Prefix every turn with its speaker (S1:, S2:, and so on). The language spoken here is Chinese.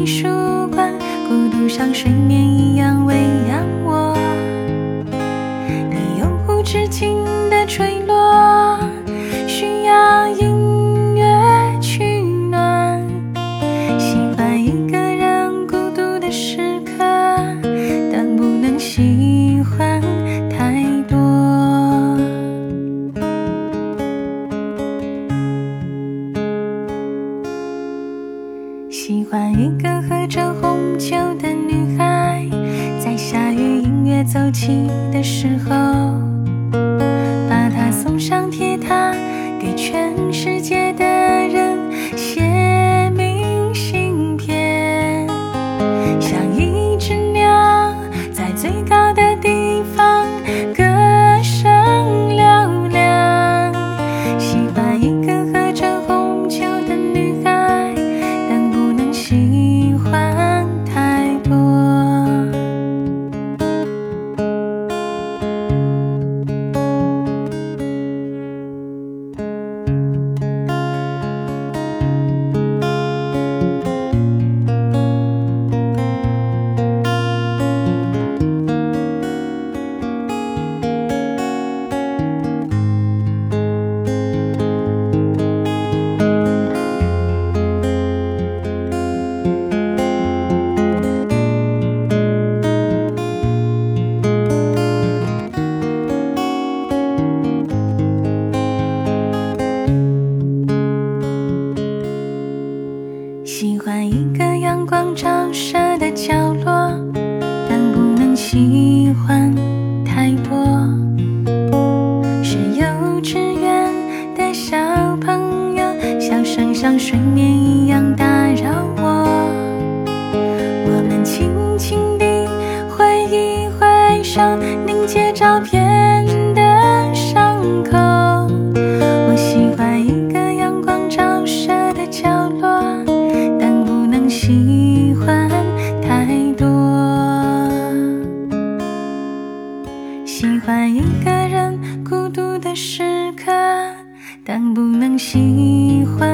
S1: 一束光孤独像睡眠一样喂养我。你永无止境的坠落需要音乐取暖。喜欢一个人孤独的时刻但不能喜欢太多。喜欢一个喝着红酒的女孩，在下雨音乐奏起的时候，把她送上铁塔，给全世界的欢一个阳光照射的角落，但不能喜欢太多。是幼稚园的小朋友，笑声像睡眠一样打扰我。我们轻轻地挥一挥手，凝结照片喜欢一个人孤独的时刻，但不能喜欢